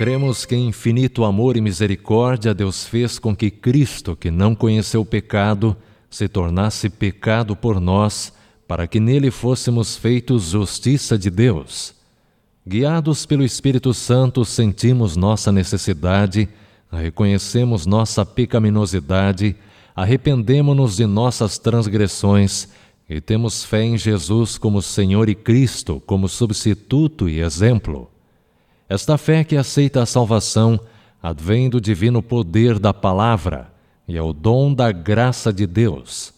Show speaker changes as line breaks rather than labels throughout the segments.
Cremos que infinito amor e misericórdia Deus fez com que Cristo, que não conheceu pecado, se tornasse pecado por nós, para que nele fôssemos feitos justiça de Deus. Guiados pelo Espírito Santo, sentimos nossa necessidade, reconhecemos nossa pecaminosidade, arrependemo-nos de nossas transgressões e temos fé em Jesus como Senhor e Cristo, como substituto e exemplo. Esta fé que aceita a salvação advém do divino poder da palavra e é o dom da graça de Deus.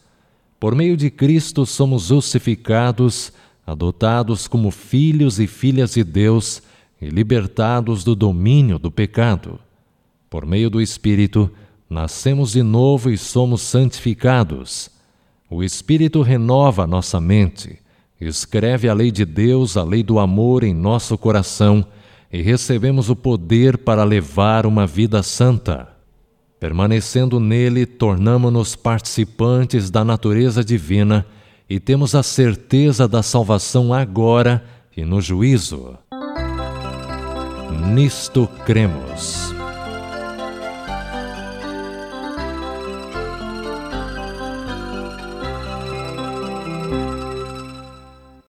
Por meio de Cristo somos justificados, adotados como filhos e filhas de Deus e libertados do domínio do pecado. Por meio do Espírito, nascemos de novo e somos santificados. O Espírito renova nossa mente, escreve a lei de Deus, a lei do amor em nosso coração e recebemos o poder para levar uma vida santa. Permanecendo nele, tornamo-nos participantes da natureza divina e temos a certeza da salvação agora e no juízo. Nisto cremos.